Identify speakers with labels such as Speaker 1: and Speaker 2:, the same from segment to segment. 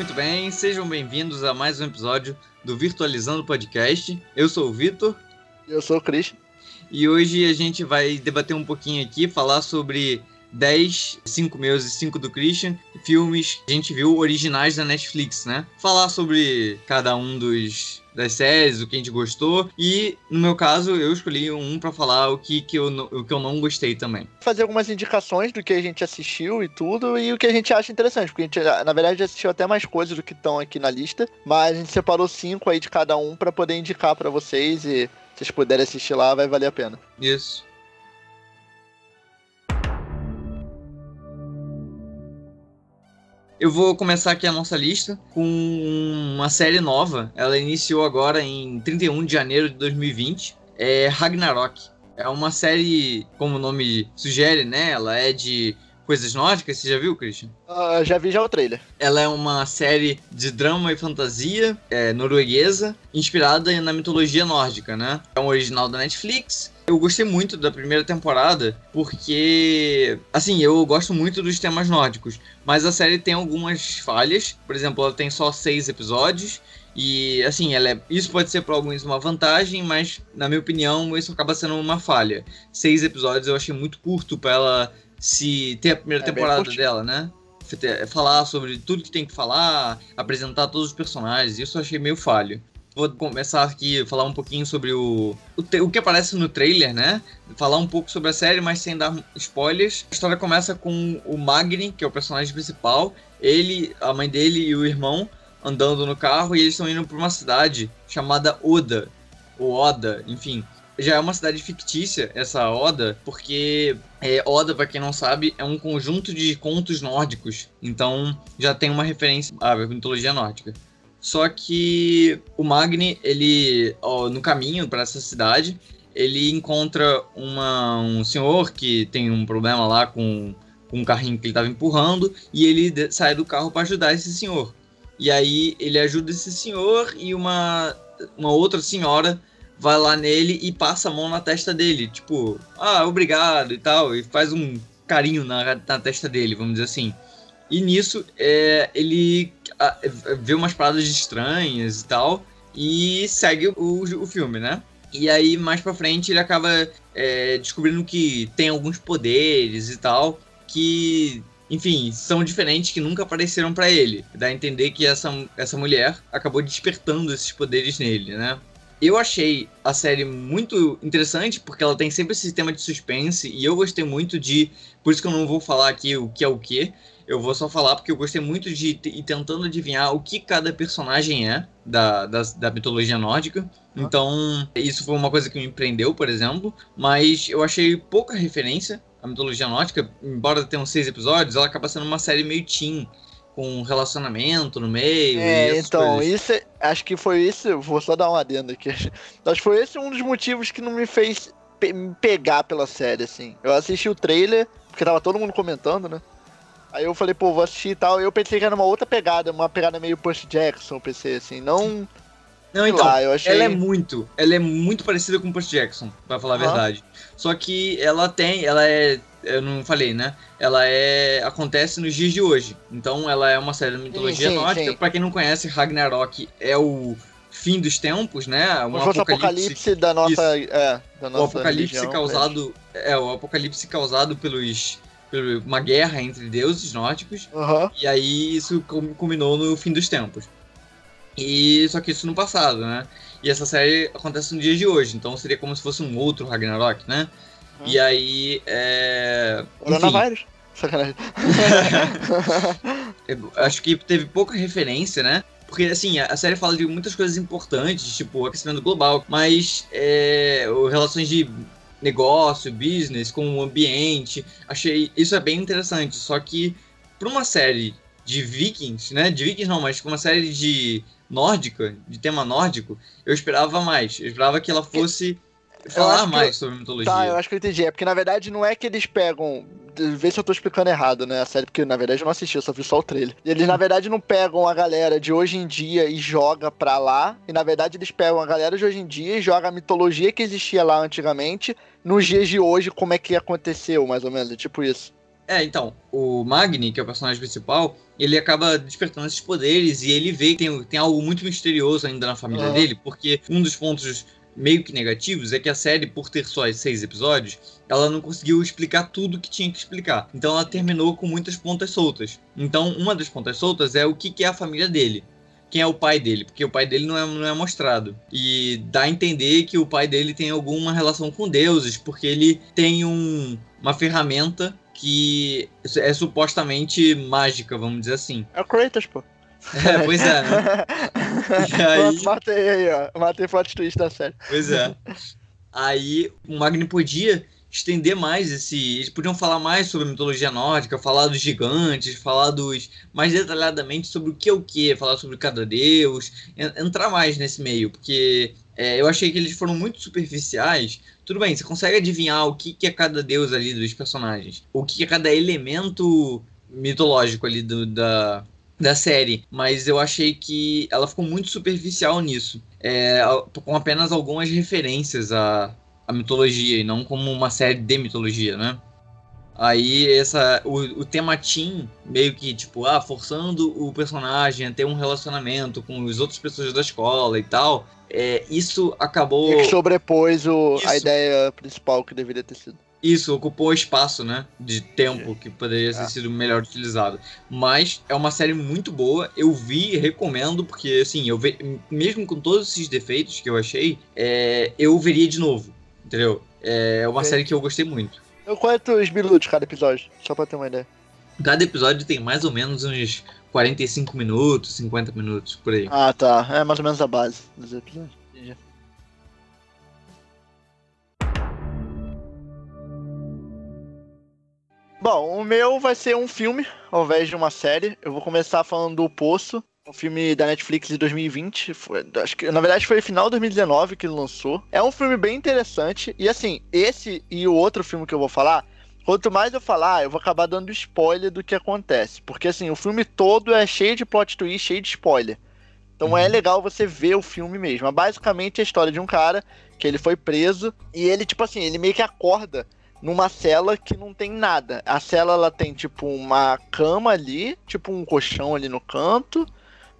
Speaker 1: Muito bem, sejam bem-vindos a mais um episódio do Virtualizando Podcast. Eu sou o Vitor.
Speaker 2: Eu sou o Christian.
Speaker 1: E hoje a gente vai debater um pouquinho aqui, falar sobre 10, 5 meus e 5 do Christian, filmes que a gente viu originais da Netflix, né? Falar sobre cada um dos das séries, o que a gente gostou. E, no meu caso, eu escolhi um para falar o que, que, eu, o que eu não gostei também.
Speaker 2: Fazer algumas indicações do que a gente assistiu e tudo, e o que a gente acha interessante. Porque a gente, na verdade, assistiu até mais coisas do que estão aqui na lista. Mas a gente separou cinco aí de cada um para poder indicar para vocês. E se vocês puderem assistir lá, vai valer a pena.
Speaker 1: Isso. Eu vou começar aqui a nossa lista com uma série nova. Ela iniciou agora em 31 de janeiro de 2020. É Ragnarok. É uma série, como o nome sugere, né? Ela é de coisas nórdicas. Você já viu, Christian?
Speaker 2: Uh, já vi já o trailer.
Speaker 1: Ela é uma série de drama e fantasia é, norueguesa, inspirada na mitologia nórdica, né? É um original da Netflix eu gostei muito da primeira temporada, porque, assim, eu gosto muito dos temas nórdicos, mas a série tem algumas falhas. Por exemplo, ela tem só seis episódios. E, assim, ela é, isso pode ser para alguns uma vantagem, mas, na minha opinião, isso acaba sendo uma falha. Seis episódios eu achei muito curto para ela se ter a primeira é temporada dela, né? Falar sobre tudo que tem que falar, apresentar todos os personagens, isso eu achei meio falho. Vou começar aqui falar um pouquinho sobre o, o, o, que aparece no trailer, né? Falar um pouco sobre a série, mas sem dar spoilers. A história começa com o Magni, que é o personagem principal. Ele, a mãe dele e o irmão andando no carro e eles estão indo para uma cidade chamada Oda, ou Oda, enfim. Já é uma cidade fictícia, essa Oda, porque é, Oda, para quem não sabe, é um conjunto de contos nórdicos. Então já tem uma referência à mitologia nórdica. Só que o Magni, ele, ó, no caminho para essa cidade, ele encontra uma, um senhor que tem um problema lá com, com um carrinho que ele estava empurrando e ele sai do carro para ajudar esse senhor. E aí ele ajuda esse senhor e uma, uma outra senhora vai lá nele e passa a mão na testa dele, tipo, ah, obrigado e tal, e faz um carinho na, na testa dele, vamos dizer assim. E nisso é, ele vê umas paradas estranhas e tal, e segue o, o filme, né? E aí, mais pra frente, ele acaba é, descobrindo que tem alguns poderes e tal, que, enfim, são diferentes, que nunca apareceram para ele. Dá a entender que essa, essa mulher acabou despertando esses poderes nele, né? Eu achei a série muito interessante, porque ela tem sempre esse sistema de suspense, e eu gostei muito de. Por isso que eu não vou falar aqui o que é o que, eu vou só falar porque eu gostei muito de ir tentando adivinhar o que cada personagem é da, da, da mitologia nórdica. Ah. Então, isso foi uma coisa que me prendeu, por exemplo. Mas eu achei pouca referência à mitologia nórdica. Embora tenha seis episódios, ela acaba sendo uma série meio teen com relacionamento no meio.
Speaker 2: É, então, coisas. isso é, acho que foi isso. Vou só dar uma adenda aqui. Acho que foi esse um dos motivos que não me fez pe pegar pela série, assim. Eu assisti o trailer, porque tava todo mundo comentando, né? Aí eu falei, pô, vou assistir e tal. Eu pensei que era uma outra pegada, uma pegada meio Percy Jackson, pensei assim, não.
Speaker 1: Não, então, lá, eu achei... ela é muito, ela é muito parecida com Percy Jackson, pra falar uhum. a verdade. Só que ela tem, ela é, eu não falei, né? Ela é, acontece nos dias de hoje. Então ela é uma série de mitologia sim, nórdica. Pra quem não conhece, Ragnarok é o fim dos tempos, né?
Speaker 2: Um apocalipse, apocalipse da nossa, é, da nossa
Speaker 1: o apocalipse religião, causado, é o apocalipse causado pelos uma guerra entre deuses nórdicos.
Speaker 2: Uhum.
Speaker 1: E aí isso culminou no fim dos tempos. E só que isso no passado, né? E essa série acontece no dia de hoje, então seria como se fosse um outro Ragnarok, né? Uhum. E aí. É...
Speaker 2: Coronavírus. Sacanagem.
Speaker 1: acho que teve pouca referência, né? Porque, assim, a série fala de muitas coisas importantes, tipo aquecimento global, mas é, relações de negócio, business, com o ambiente. Achei isso é bem interessante. Só que para uma série de vikings, né? De vikings não, mas uma série de nórdica, de tema nórdico, eu esperava mais. Eu esperava que ela fosse falar mais eu... sobre mitologia.
Speaker 2: Tá, eu acho que eu entendi. É porque na verdade não é que eles pegam. Vê se eu tô explicando errado, né? A série, porque na verdade eu não assisti, eu só vi só o trailer. Eles na verdade não pegam a galera de hoje em dia e joga pra lá. E na verdade eles pegam a galera de hoje em dia e jogam a mitologia que existia lá antigamente nos dias de hoje, como é que aconteceu, mais ou menos, é tipo isso.
Speaker 1: É, então, o Magni, que é o personagem principal, ele acaba despertando esses poderes e ele vê que tem, tem algo muito misterioso ainda na família uhum. dele, porque um dos pontos meio que negativos é que a série, por ter só seis episódios, ela não conseguiu explicar tudo que tinha que explicar. Então ela terminou com muitas pontas soltas. Então, uma das pontas soltas é o que, que é a família dele quem é o pai dele, porque o pai dele não é, não é mostrado. E dá a entender que o pai dele tem alguma relação com deuses, porque ele tem um, uma ferramenta que é supostamente mágica, vamos dizer assim.
Speaker 2: É o Kratos, pô.
Speaker 1: É, pois é, né?
Speaker 2: Aí... Matei aí, ó. Matei plot twist da série.
Speaker 1: Pois é. Aí o Magni podia estender mais esse. Eles podiam falar mais sobre a mitologia nórdica, falar dos gigantes, falar dos. mais detalhadamente sobre o que é o que, falar sobre cada deus, entrar mais nesse meio, porque é, eu achei que eles foram muito superficiais. Tudo bem, você consegue adivinhar o que, que é cada deus ali dos personagens, o que é cada elemento mitológico ali do, da, da série, mas eu achei que ela ficou muito superficial nisso, é, com apenas algumas referências a, a mitologia e não como uma série de mitologia, né? Aí essa o, o tema teen meio que tipo, ah, forçando o personagem a ter um relacionamento com as outras pessoas da escola e tal. É, isso acabou.
Speaker 2: E que sobrepôs o, a ideia principal que deveria ter sido.
Speaker 1: Isso, ocupou espaço, né? De tempo que poderia ter é. sido melhor utilizado. Mas é uma série muito boa. Eu vi e recomendo, porque assim, eu ve... mesmo com todos esses defeitos que eu achei, é... eu veria de novo. Entendeu? É uma série que eu gostei muito.
Speaker 2: Quantos minutos cada episódio? Só pra ter uma ideia.
Speaker 1: Cada episódio tem mais ou menos uns 45 minutos, 50 minutos, por aí.
Speaker 2: Ah, tá. É mais ou menos a base dos episódios. Bom, o meu vai ser um filme ao invés de uma série. Eu vou começar falando do Poço, um filme da Netflix de 2020. Foi, acho que, na verdade, foi final de 2019 que ele lançou. É um filme bem interessante. E assim, esse e o outro filme que eu vou falar. Quanto mais eu falar, eu vou acabar dando spoiler do que acontece. Porque assim, o filme todo é cheio de plot twist, cheio de spoiler. Então é uhum. é legal você ver o filme mesmo. Mas basicamente é a história de um cara que ele foi preso e ele, tipo assim, ele meio que acorda numa cela que não tem nada. A cela ela tem tipo uma cama ali, tipo um colchão ali no canto,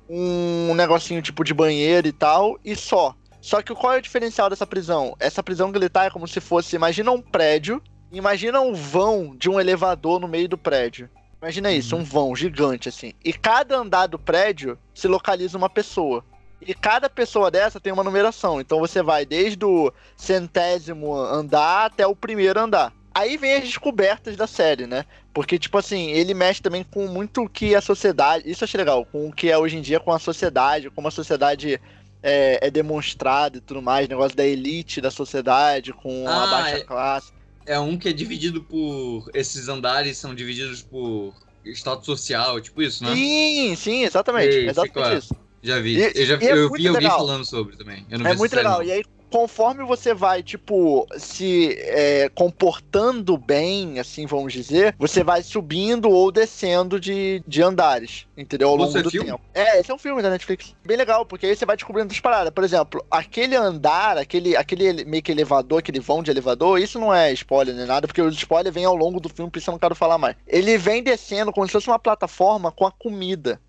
Speaker 2: um negocinho tipo de banheiro e tal, e só. Só que qual é o diferencial dessa prisão? Essa prisão que ele tá é como se fosse, imagina um prédio, imagina um vão de um elevador no meio do prédio. Imagina isso, uhum. um vão gigante assim. E cada andar do prédio se localiza uma pessoa. E cada pessoa dessa tem uma numeração. Então você vai desde o centésimo andar até o primeiro andar. Aí vem as descobertas da série, né? Porque, tipo assim, ele mexe também com muito o que a sociedade. Isso eu achei legal, com o que é hoje em dia com a sociedade, como a sociedade é, é demonstrada e tudo mais, negócio da elite da sociedade com ah, a baixa é, classe.
Speaker 1: É um que é dividido por. Esses andares são divididos por status social, tipo isso, né?
Speaker 2: Sim, sim, exatamente. Ei, exatamente isso.
Speaker 1: Já vi. E, eu já é eu vi alguém falando sobre também.
Speaker 2: é muito legal. Não. E aí, conforme você vai, tipo, se é, comportando bem, assim, vamos dizer, você vai subindo ou descendo de, de andares, entendeu? Ao longo
Speaker 1: você
Speaker 2: do
Speaker 1: filme?
Speaker 2: tempo. É, esse é um filme da Netflix. Bem legal, porque aí você vai descobrindo as paradas. Por exemplo, aquele andar, aquele, aquele meio que elevador, aquele vão de elevador, isso não é spoiler nem nada, porque o spoiler vem ao longo do filme, por isso eu não quero falar mais. Ele vem descendo como se fosse uma plataforma com a comida.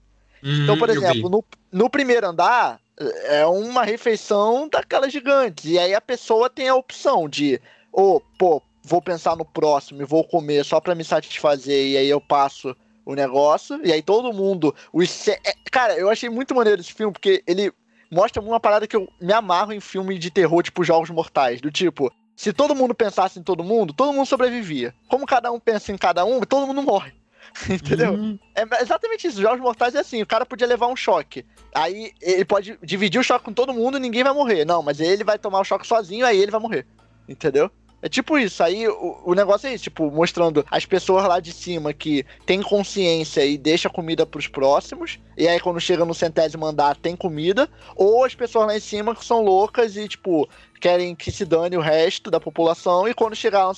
Speaker 2: Uhum, então, por exemplo, no, no primeiro andar, é uma refeição daquela gigante. E aí a pessoa tem a opção de, ou, oh, pô, vou pensar no próximo e vou comer só para me satisfazer, e aí eu passo o negócio, e aí todo mundo. Os, é, cara, eu achei muito maneiro esse filme, porque ele mostra uma parada que eu me amarro em filme de terror, tipo Jogos Mortais, do tipo. Se todo mundo pensasse em todo mundo, todo mundo sobrevivia. Como cada um pensa em cada um, todo mundo morre. Entendeu? Uhum. É exatamente isso. Jogos Mortais é assim: o cara podia levar um choque. Aí ele pode dividir o choque com todo mundo e ninguém vai morrer. Não, mas ele vai tomar o choque sozinho, aí ele vai morrer. Entendeu? É tipo isso, aí o, o negócio é isso, tipo, mostrando as pessoas lá de cima que tem consciência e deixa comida pros próximos, e aí quando chega no centésimo andar tem comida, ou as pessoas lá em cima que são loucas e, tipo, querem que se dane o resto da população, e quando chegar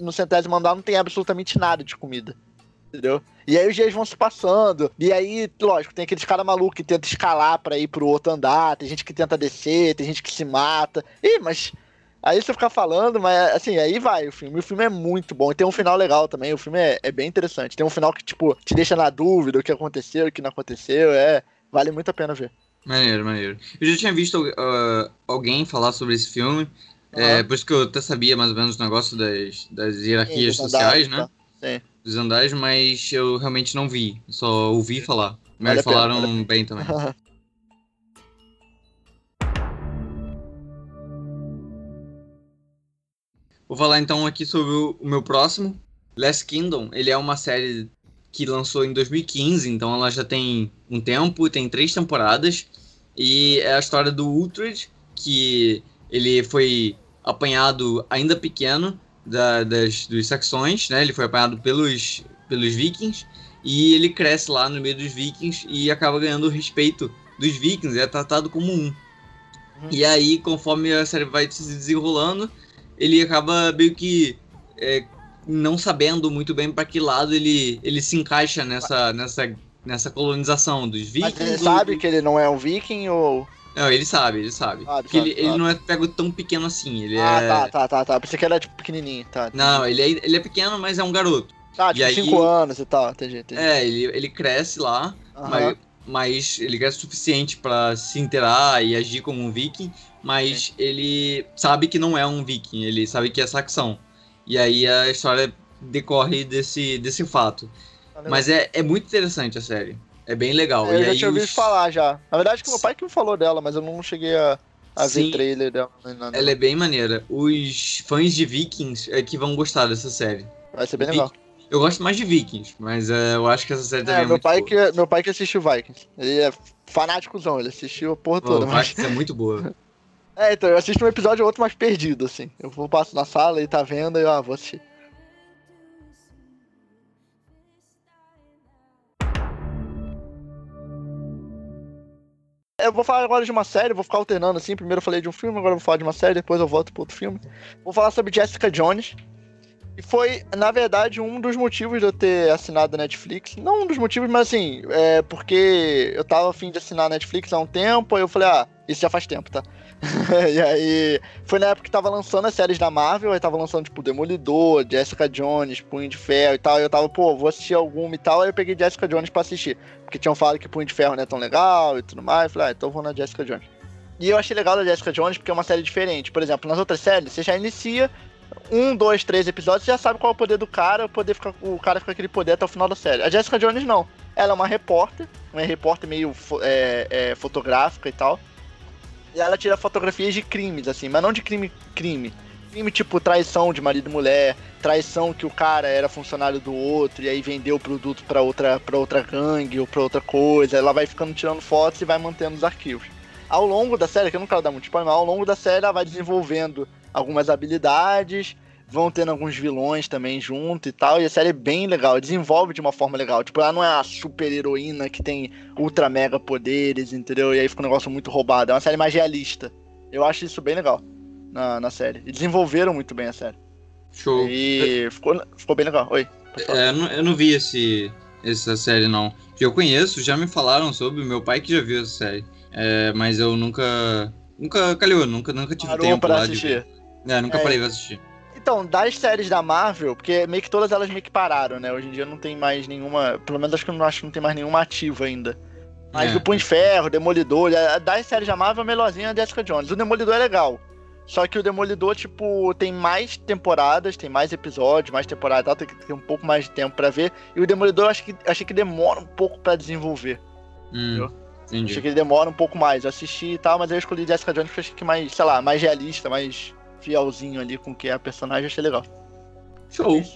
Speaker 2: no centésimo andar não tem absolutamente nada de comida entendeu? E aí os dias vão se passando. E aí, lógico, tem aqueles cara maluco que tenta escalar para ir pro outro andar, tem gente que tenta descer, tem gente que se mata. Ih, mas Aí você fica falando, mas assim, aí vai o filme. O filme é muito bom. E tem um final legal também. O filme é, é bem interessante. Tem um final que, tipo, te deixa na dúvida o que aconteceu, o que não aconteceu. É. Vale muito a pena ver.
Speaker 1: Maneiro, maneiro. Eu já tinha visto uh, alguém falar sobre esse filme. Uhum. É, por isso que eu até sabia mais ou menos o negócio das, das hierarquias Sim, sociais, né? Tá. Sim. Dos andares, mas eu realmente não vi. Só ouvi falar. Mas vale falaram pena, bem também. Vou falar então aqui sobre o meu próximo. Last Kingdom, ele é uma série que lançou em 2015, então ela já tem um tempo, tem três temporadas. E é a história do Uhtred, que ele foi apanhado ainda pequeno da, das, dos saxões, né? Ele foi apanhado pelos, pelos vikings. E ele cresce lá no meio dos vikings e acaba ganhando o respeito dos vikings, é tratado como um. Uhum. E aí, conforme a série vai se desenrolando, ele acaba meio que é, não sabendo muito bem para que lado ele, ele se encaixa nessa, nessa, nessa colonização dos vikings. Mas
Speaker 2: ele sabe que ele não é um viking ou.
Speaker 1: Não, ele sabe, ele sabe. sabe Porque sabe, ele, sabe. ele não é pego tão pequeno assim. Ele
Speaker 2: ah,
Speaker 1: é...
Speaker 2: tá, tá, tá, tá. Pensei que ele era tipo pequenininho, tá.
Speaker 1: Não, ele é, ele é pequeno, mas é um garoto.
Speaker 2: Tá, tipo 5 anos e tal, entendi, entendi.
Speaker 1: É, ele, ele cresce lá, uhum. mas, mas ele cresce o suficiente para se inteirar e agir como um viking, mas ele sabe que não é um viking, ele sabe que é saxão. E aí a história decorre desse, desse fato. Tá mas é, é muito interessante a série. É bem legal.
Speaker 2: É, eu
Speaker 1: e
Speaker 2: já tinha ouvido os... falar já. Na verdade, que meu pai que me falou dela, mas eu não cheguei a, a ver trailer dela.
Speaker 1: Ela é bem maneira. Os fãs de Vikings é que vão gostar dessa série.
Speaker 2: Vai ser bem legal.
Speaker 1: Eu gosto mais de Vikings, mas é, eu acho que essa série também é,
Speaker 2: é meu pai boa. que Meu pai que assistiu Vikings. Ele é fanáticozão, ele assistiu a porra toda.
Speaker 1: mas... Vikings é muito boa.
Speaker 2: é, então, eu assisto um episódio ou outro mais perdido, assim. Eu vou passo na sala e tá vendo e eu ah, vou assistir. Eu vou falar agora de uma série, vou ficar alternando assim. Primeiro eu falei de um filme, agora eu vou falar de uma série, depois eu volto pro outro filme. Vou falar sobre Jessica Jones. E foi, na verdade, um dos motivos de eu ter assinado a Netflix. Não um dos motivos, mas assim, é porque eu tava afim de assinar a Netflix há um tempo, aí eu falei, ah, isso já faz tempo, tá? e aí, foi na época que tava lançando as séries da Marvel, aí tava lançando, tipo, Demolidor, Jessica Jones, Punho de Ferro e tal, e eu tava, pô, vou assistir alguma e tal, aí eu peguei Jessica Jones pra assistir, porque tinham falado que Punho de Ferro não é tão legal e tudo mais, eu falei, ah, então vou na Jessica Jones. E eu achei legal da Jessica Jones porque é uma série diferente. Por exemplo, nas outras séries, você já inicia um, dois, três episódios, já sabe qual é o poder do cara, o, poder fica, o cara fica com aquele poder até o final da série. A Jessica Jones não. Ela é uma repórter, uma repórter meio é, é, fotográfica e tal. E ela tira fotografias de crimes, assim, mas não de crime, crime. Crime tipo traição de marido e mulher, traição que o cara era funcionário do outro e aí vendeu o produto para outra, pra outra gangue ou pra outra coisa. Ela vai ficando tirando fotos e vai mantendo os arquivos. Ao longo da série, que eu não quero dar muito spoiler, mas ao longo da série ela vai desenvolvendo algumas habilidades, vão tendo alguns vilões também junto e tal, e a série é bem legal, desenvolve de uma forma legal. Tipo, ela não é a super heroína que tem ultra mega poderes, entendeu? E aí fica um negócio muito roubado. É uma série mais realista. Eu acho isso bem legal na, na série. E desenvolveram muito bem a série.
Speaker 1: Show.
Speaker 2: E ficou, ficou bem legal. Oi.
Speaker 1: É, eu, não, eu não vi esse, essa série, não. Que eu conheço, já me falaram sobre, meu pai que já viu essa série. É, mas eu nunca. Nunca calhou, nunca, nunca tive Parou tempo
Speaker 2: pra
Speaker 1: lá
Speaker 2: assistir.
Speaker 1: de É, nunca é. parei pra assistir.
Speaker 2: Então, das séries da Marvel, porque meio que todas elas meio que pararam, né? Hoje em dia não tem mais nenhuma. Pelo menos acho que não acho que não tem mais nenhuma ativa ainda. Mas é. o Punho de Ferro, Demolidor, das séries da Marvel, a melhorzinha é a Jessica Jones. O Demolidor é legal. Só que o Demolidor, tipo, tem mais temporadas, tem mais episódios, mais temporadas tem que ter um pouco mais de tempo para ver. E o Demolidor eu acho que, achei que demora um pouco para desenvolver.
Speaker 1: Hum, entendi.
Speaker 2: Achei que ele demora um pouco mais. Eu assisti e tal, mas eu escolhi Jessica Jones porque achei que mais, sei lá, mais realista, mais fielzinho ali com que é a personagem, achei legal.
Speaker 1: Show!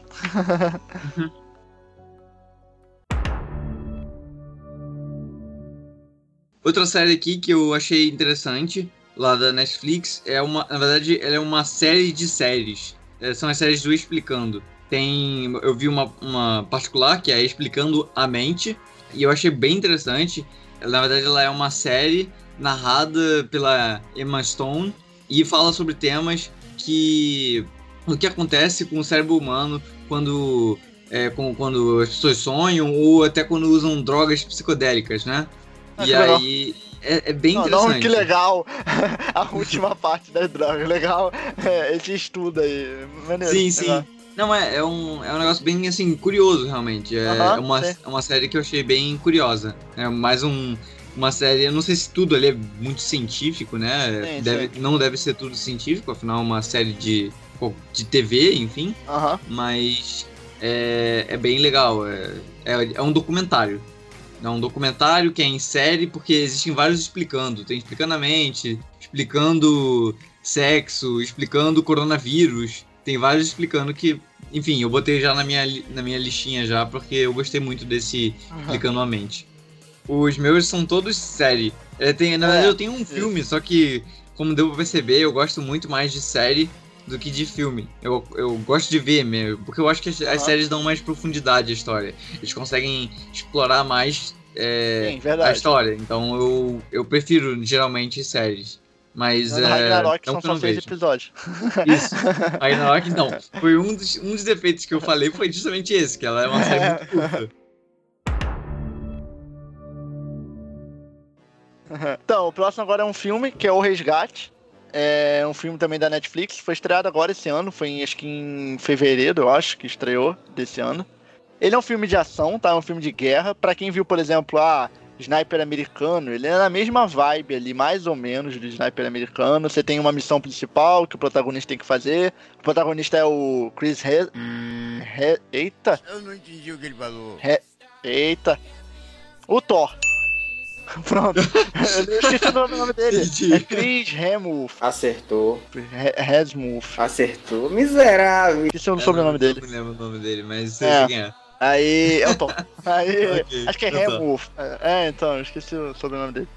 Speaker 1: Outra série aqui que eu achei interessante, lá da Netflix, é uma. Na verdade, ela é uma série de séries. É, são as séries do Explicando. Tem. Eu vi uma, uma particular que é Explicando a Mente. E eu achei bem interessante. Na verdade, ela é uma série narrada pela Emma Stone e fala sobre temas que o que acontece com o cérebro humano quando é, com, quando as pessoas sonham ou até quando usam drogas psicodélicas, né? Ah, e aí é, é bem
Speaker 2: Não,
Speaker 1: interessante.
Speaker 2: não, que legal a última parte das drogas. Legal é, esse estudo aí. Maneiro,
Speaker 1: Sim, sim.
Speaker 2: legal.
Speaker 1: Não, é, é, um, é um negócio bem, assim, curioso, realmente. É uma,
Speaker 2: sim.
Speaker 1: é uma série que eu achei bem curiosa. É mais um, uma série, eu não sei se tudo ali é muito científico, né?
Speaker 2: Sim,
Speaker 1: deve, Não deve ser tudo científico, afinal é uma série de, de TV, enfim.
Speaker 2: Aham.
Speaker 1: Mas é, é bem legal. É, é, é um documentário. É um documentário que é em série, porque existem vários explicando. Tem explicando a mente, explicando sexo, explicando coronavírus. Tem vários explicando que. Enfim, eu botei já na minha, na minha listinha já, porque eu gostei muito desse
Speaker 2: aham.
Speaker 1: explicando a mente. Os meus são todos série. É, tem, na verdade,
Speaker 2: É,
Speaker 1: eu tenho um filme, só que, como deu pra perceber, eu gosto muito mais de série do que de filme. Eu, eu gosto de ver mesmo, porque eu acho que as, as séries dão mais profundidade à história. Eles conseguem explorar mais é,
Speaker 2: Sim,
Speaker 1: a história. Então eu, eu prefiro geralmente séries. Mas é,
Speaker 2: Ragnarok
Speaker 1: é
Speaker 2: são só
Speaker 1: não
Speaker 2: seis
Speaker 1: vejo.
Speaker 2: episódios.
Speaker 1: Isso. Ragnarok, então, foi um dos, um dos defeitos que eu falei foi justamente esse, que ela é uma série muito curta.
Speaker 2: Então, o próximo agora é um filme que é O Resgate. É um filme também da Netflix. Foi estreado agora esse ano. Foi em, acho que em fevereiro, eu acho, que estreou desse ano. Ele é um filme de ação, tá? É um filme de guerra. Pra quem viu, por exemplo, a Sniper americano, ele é na mesma vibe ali, mais ou menos, do Sniper americano. Você tem uma missão principal que o protagonista tem que fazer. O protagonista é o Chris He... He... Eita!
Speaker 3: Eu não entendi o que ele falou.
Speaker 2: Eita! O Thor. Pronto. Eu esqueci o nome dele.
Speaker 1: Entendi.
Speaker 2: É Chris Hemsworth.
Speaker 4: Acertou,
Speaker 2: He- Hemsworth.
Speaker 4: acertou. Miserável.
Speaker 2: Esqueci o sobrenome
Speaker 1: Eu
Speaker 2: dele.
Speaker 1: Não lembro o nome dele, mas sei
Speaker 2: É.
Speaker 1: quem é.
Speaker 2: Aí. É o Thor. Aí.
Speaker 1: Ok,
Speaker 2: Acho que é
Speaker 1: então tá.
Speaker 2: Hemsworth. É, então, eu esqueci o sobrenome dele.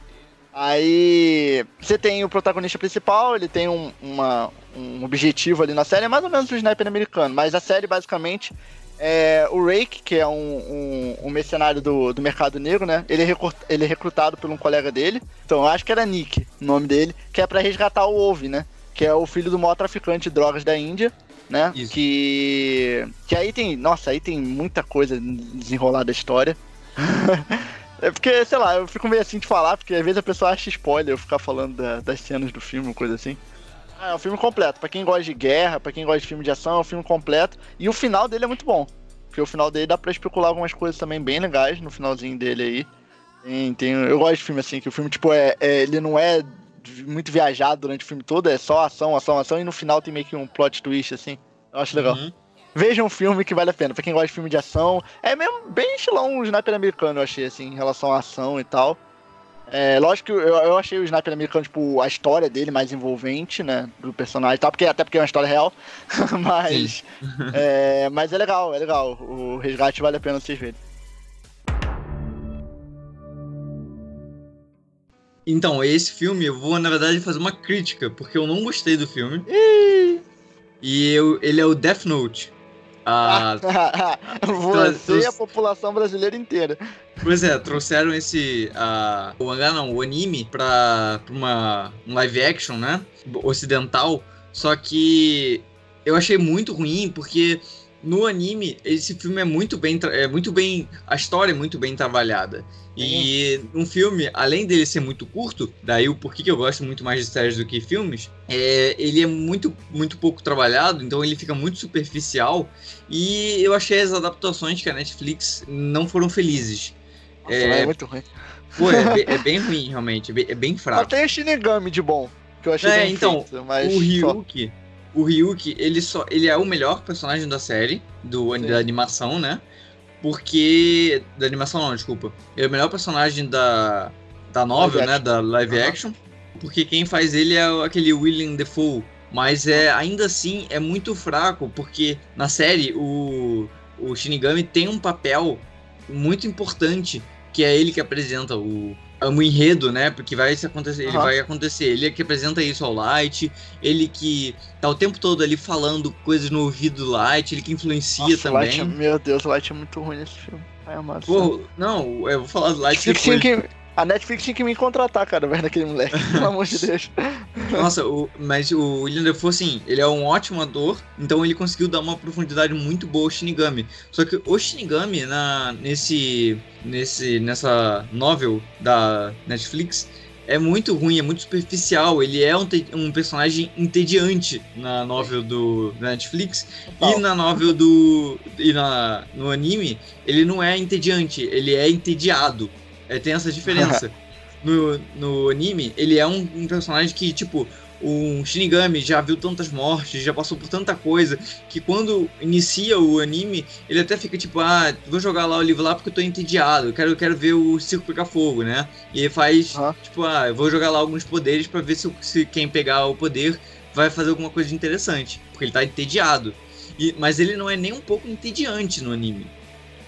Speaker 2: Aí. Você tem o protagonista principal, ele tem um, uma, um objetivo ali na série, é mais ou menos um sniper americano, mas a série basicamente é o Rake, que é um, um, um mercenário do, do mercado negro, né? Ele é, ele é recrutado por um colega dele, então eu acho que era Nick, o nome dele, que é pra resgatar o Ove, né? Que é o filho do maior traficante de drogas da Índia, né?
Speaker 1: Isso.
Speaker 2: Que. Que aí tem. Nossa, aí tem muita coisa desenrolada da história. É porque, sei lá, eu fico meio assim de falar, porque às vezes a pessoa acha spoiler eu ficar falando da- das cenas do filme, coisa assim. Ah, é um filme completo. Pra quem gosta de guerra, pra quem gosta de filme de ação, é um filme completo. E o final dele é muito bom. Porque o final dele dá pra especular algumas coisas também bem legais no finalzinho dele aí. Tem, tem, eu gosto de filme assim, que o filme, tipo, é, é- ele não é muito viajado durante o filme todo, é só ação, ação, ação, e no final tem meio que um plot twist, assim. Eu acho legal.
Speaker 1: Uhum.
Speaker 2: Veja um filme que vale a pena. Pra quem gosta de filme de ação, é mesmo bem estilão o Sniper americano, eu achei, assim, em relação à ação e tal. É, lógico que eu, eu achei o Sniper americano, tipo, a história dele mais envolvente, né? Do personagem e tal, porque, até porque é uma história real. mas, é, mas é legal, é legal. O resgate vale a pena vocês verem.
Speaker 1: Então, esse filme eu vou, na verdade, fazer uma crítica, porque eu não gostei do filme. E eu, ele é o Death Note. Ah,
Speaker 2: Você e a população brasileira inteira.
Speaker 1: pois é, trouxeram esse. ah, o mangá não, o anime pra, pra uma, um live action, né? Ocidental. Só que eu achei muito ruim, porque no anime esse filme é muito bem. É muito bem. A história é muito bem trabalhada. E um filme, além dele ser muito curto, daí o porquê que eu gosto muito mais de séries do que filmes, é, ele é muito, muito pouco trabalhado, então ele fica muito superficial. E eu achei as adaptações que a Netflix não foram felizes.
Speaker 2: Nossa,
Speaker 1: É,
Speaker 2: é muito ruim.
Speaker 1: Pô, é, é bem ruim, realmente, é bem, é bem fraco.
Speaker 2: o Shinigami de bom, que eu achei
Speaker 1: É, então,
Speaker 2: feito, mas
Speaker 1: O
Speaker 2: só.
Speaker 1: O Ryuki, ele só, ele é o melhor personagem da série, do,
Speaker 2: Sim.
Speaker 1: da animação, né? Porque. Da animação não, desculpa. Ele é o melhor personagem da. Da novel,
Speaker 2: Live
Speaker 1: né? Da live
Speaker 2: Aham.
Speaker 1: action. Porque quem faz ele é aquele William Defoe. Mas é, ainda assim é muito fraco, porque na série o, o Shinigami tem um papel muito importante, que é ele que apresenta o, o enredo, né? Porque vai se acontecer, ele
Speaker 2: Aham.
Speaker 1: vai acontecer. Ele é que apresenta isso ao Light, ele que tá o tempo todo ali falando coisas no ouvido do Light, ele que influencia
Speaker 2: Nossa,
Speaker 1: também.
Speaker 2: Light é- meu Deus, o Light é muito ruim nesse filme. Amado. céu.
Speaker 1: Pô, não, eu vou falar do Light depois.
Speaker 2: A Netflix tinha que me contratar, cara, velho, daquele moleque. Pelo amor de Deus.
Speaker 1: Nossa, o- mas o William Dafoe, assim, ele é um ótimo ator, então ele conseguiu dar uma profundidade muito boa ao Shinigami. Só que o Shinigami, na, nesse, nesse, nessa novel da Netflix, é muito ruim, é muito superficial. Ele é um, um personagem entediante na novel do da Netflix
Speaker 2: Total.
Speaker 1: e na novel do e na no anime ele não é entediante, ele é entediado. É, tem essa diferença. no, no anime ele é um, um personagem que tipo um Shinigami já viu tantas mortes, já passou por tanta coisa, que quando inicia o anime, ele até fica tipo, ah, vou jogar lá o livro lá porque eu tô entediado, eu quero, eu quero ver o circo pegar fogo, né? E ele faz,
Speaker 2: Aham.
Speaker 1: tipo, ah, eu vou jogar lá alguns poderes pra ver se, se quem pegar o poder vai fazer alguma coisa de interessante, porque ele tá entediado. E, mas ele não é nem um pouco entediante no anime.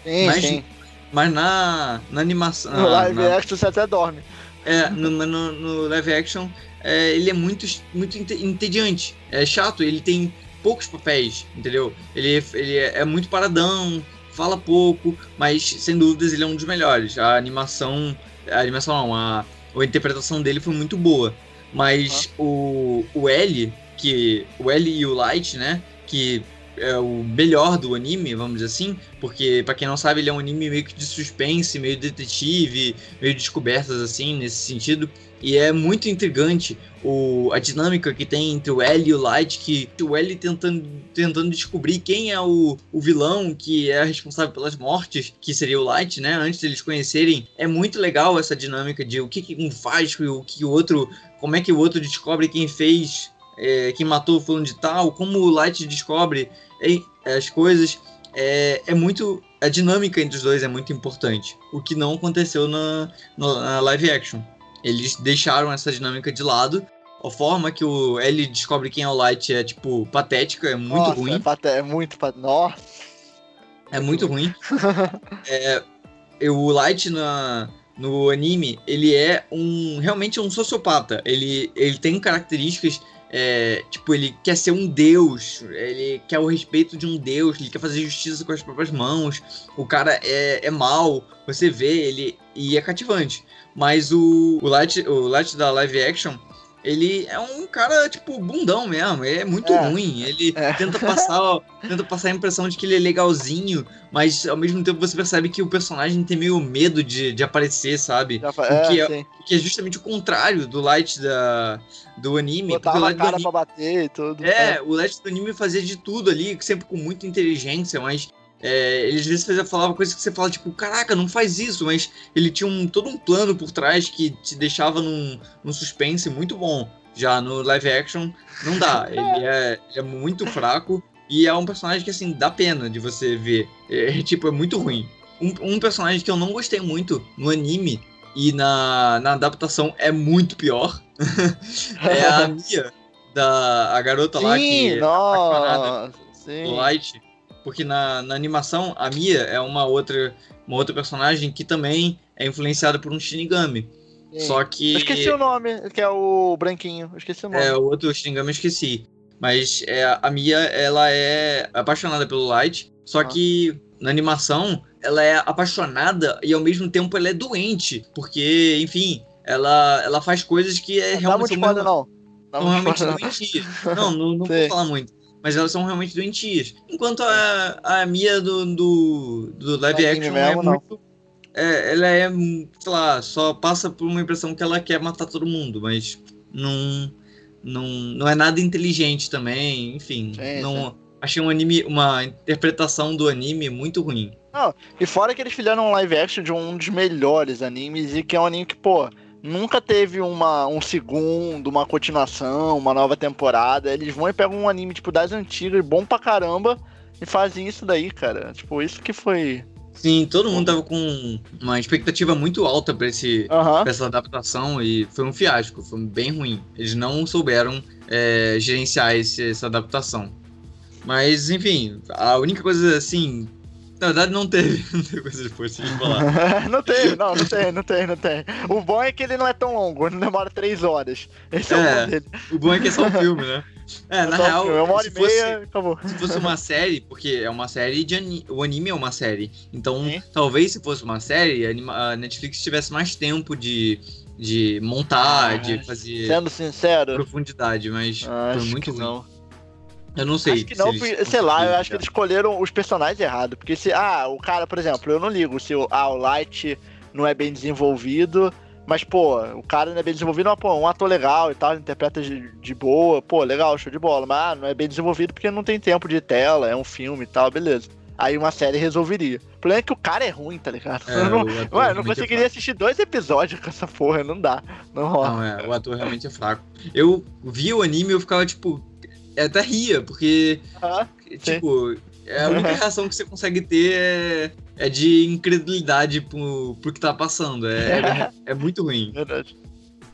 Speaker 2: Sim,
Speaker 1: Mas-
Speaker 2: sim.
Speaker 1: Mas na, na animação.
Speaker 2: No live
Speaker 1: na-
Speaker 2: action você até dorme.
Speaker 1: é, no, no, no live action, é, ele é muito, muito ente- entediante. É chato, ele tem poucos papéis, entendeu? Ele, ele é, é muito paradão, fala pouco, mas sem dúvidas ele é um dos melhores. A animação. A animação não, a, a interpretação dele foi muito boa. Mas o, o L, que. O L e o Light, né? Que é o melhor do anime, vamos dizer assim, porque pra quem não sabe, ele é um anime meio que de suspense, meio detetive, meio descobertas assim, nesse sentido. E é muito intrigante o, a dinâmica que tem entre o L e o Light, que o L tentando, tentando descobrir quem é o, o vilão que é responsável pelas mortes, que seria o Light, né? Antes deles conhecerem. É muito legal essa dinâmica de o que, que um faz, o que o outro. Como é que o outro descobre quem fez, é, quem matou o fulano de tal, como o Light descobre as coisas. É, é muito. A dinâmica entre os dois é muito importante. O que não aconteceu na, na live action. Eles deixaram essa dinâmica de lado. A forma que o L descobre quem é o Light é, tipo, patética, é muito
Speaker 2: Nossa,
Speaker 1: ruim.
Speaker 2: É, é muito. pate- Nossa.
Speaker 1: É muito ruim. É, o Light na, no anime, ele é um realmente um sociopata. Ele, ele tem características. É, tipo, ele quer ser um deus, ele quer o respeito de um deus, ele quer fazer justiça com as próprias mãos. O cara é, é mal, você vê ele e é cativante. Mas o, o, Light, o Light da live action, ele é um cara, tipo, bundão mesmo. É muito
Speaker 2: É.
Speaker 1: ruim. Ele
Speaker 2: É.
Speaker 1: tenta passar tenta passar a impressão de que ele é legalzinho, mas ao mesmo tempo você percebe que o personagem tem meio medo de, de aparecer, sabe?
Speaker 2: Fa-
Speaker 1: O que
Speaker 2: é,
Speaker 1: é-. Que é justamente o contrário do Light da, do anime. porque
Speaker 2: Botava
Speaker 1: o
Speaker 2: a
Speaker 1: Light do
Speaker 2: cara
Speaker 1: anime,
Speaker 2: pra bater e tudo.
Speaker 1: é, o Light do anime fazia de tudo ali, sempre com muita inteligência, mas é, ele às vezes falava coisas que você fala, tipo, caraca, não faz isso, mas ele tinha um, todo um plano por trás que te deixava num, num suspense muito bom. Já no live action, não dá. Ele é, é muito fraco e é um personagem que, assim, dá pena de você ver. É, tipo, é muito ruim. Um, um personagem que eu não gostei muito no anime e na, na adaptação é muito pior é a Mia, da, a garota lá que
Speaker 2: Sim,
Speaker 1: é
Speaker 2: nossa. Sim.
Speaker 1: Light. Porque na, na animação, a Mia é uma outra, uma outra personagem que também é influenciada por um Shinigami.
Speaker 2: sim.
Speaker 1: Só que.
Speaker 2: Eu esqueci o nome, que é o branquinho. Eu esqueci o nome.
Speaker 1: É, o outro Shinigami eu esqueci. Mas é, a Mia, ela é apaixonada pelo Light. Só
Speaker 2: Ah.
Speaker 1: que na animação, ela é apaixonada e ao mesmo tempo ela é doente. Porque, enfim, ela, ela faz coisas que é
Speaker 2: Não dá
Speaker 1: realmente
Speaker 2: muito
Speaker 1: meio-
Speaker 2: spoiler, não. Dá muito
Speaker 1: realmente
Speaker 2: não.
Speaker 1: Não, não, não vou falar muito. Mas elas são realmente doentias. Enquanto a, a Mia do, do, do live action é
Speaker 2: mesmo, não.
Speaker 1: muito. É, ela é, sei lá, só passa por uma impressão que ela quer matar todo mundo, mas não. Não, não é nada inteligente também, enfim.
Speaker 2: Sim,
Speaker 1: não, Achei um anime, uma interpretação do anime muito ruim.
Speaker 2: E fora que eles fizeram um live action de um dos melhores animes e que é um anime que, pô, nunca teve uma, um segundo, uma continuação, uma nova temporada. Eles vão e pegam um anime, tipo, das antigas, bom pra caramba, e fazem isso daí, cara. Tipo, isso que foi.
Speaker 1: Sim, todo mundo tava com uma expectativa muito alta pra esse,
Speaker 2: Aham.
Speaker 1: pra essa adaptação e foi um fiasco, foi bem ruim. Eles não souberam é, gerenciar esse- essa adaptação. Mas, enfim, a única coisa assim. Na verdade, não teve, não teve coisa depois, deixa eu falar.
Speaker 2: não tem, não, não tem, não tem, não tem. O bom é que ele não é tão longo, ele demora três horas. Esse é,
Speaker 1: É,
Speaker 2: o bom dele.
Speaker 1: O bom é que é só um filme, né? É, na
Speaker 2: Só um
Speaker 1: real,
Speaker 2: filme, é uma hora e
Speaker 1: fosse,
Speaker 2: meia, acabou.
Speaker 1: se fosse uma série, porque é uma série de anime, o anime é uma série. Então,
Speaker 2: Sim.
Speaker 1: talvez se fosse uma série, a, Netflix tivesse mais tempo de, de montar,
Speaker 2: Ah,
Speaker 1: de fazer
Speaker 2: Sendo sincero,
Speaker 1: profundidade, mas
Speaker 2: acho
Speaker 1: foi muito
Speaker 2: que
Speaker 1: ruim.
Speaker 2: não.
Speaker 1: Eu não sei.
Speaker 2: Acho que
Speaker 1: se
Speaker 2: não,
Speaker 1: eles
Speaker 2: porque- sei lá, eu acho que eles escolheram os personagens errados. Porque se, ah, o cara, por exemplo, eu não ligo se o, ah, o Light não é bem desenvolvido Mas, pô, o cara não é bem desenvolvido, mas, pô, um ator legal e tal, interpreta de, de boa, pô, legal, show de bola. Mas ah, não é bem desenvolvido porque não tem tempo de tela, é um filme e tal, beleza. Aí uma série resolveria. O problema é que o cara é ruim, tá ligado?
Speaker 1: É,
Speaker 2: eu não, ué, eu não
Speaker 1: é
Speaker 2: conseguiria
Speaker 1: fraco.
Speaker 2: assistir dois episódios com essa porra, não dá. Não rola.
Speaker 1: Não, é, o ator realmente é fraco. Eu vi o anime e eu ficava, tipo, até ria, porque,
Speaker 2: Ah,
Speaker 1: tipo, é a única reação que você consegue ter é, é de incredulidade pro, pro que tá passando. É, é, é muito ruim.
Speaker 2: verdade.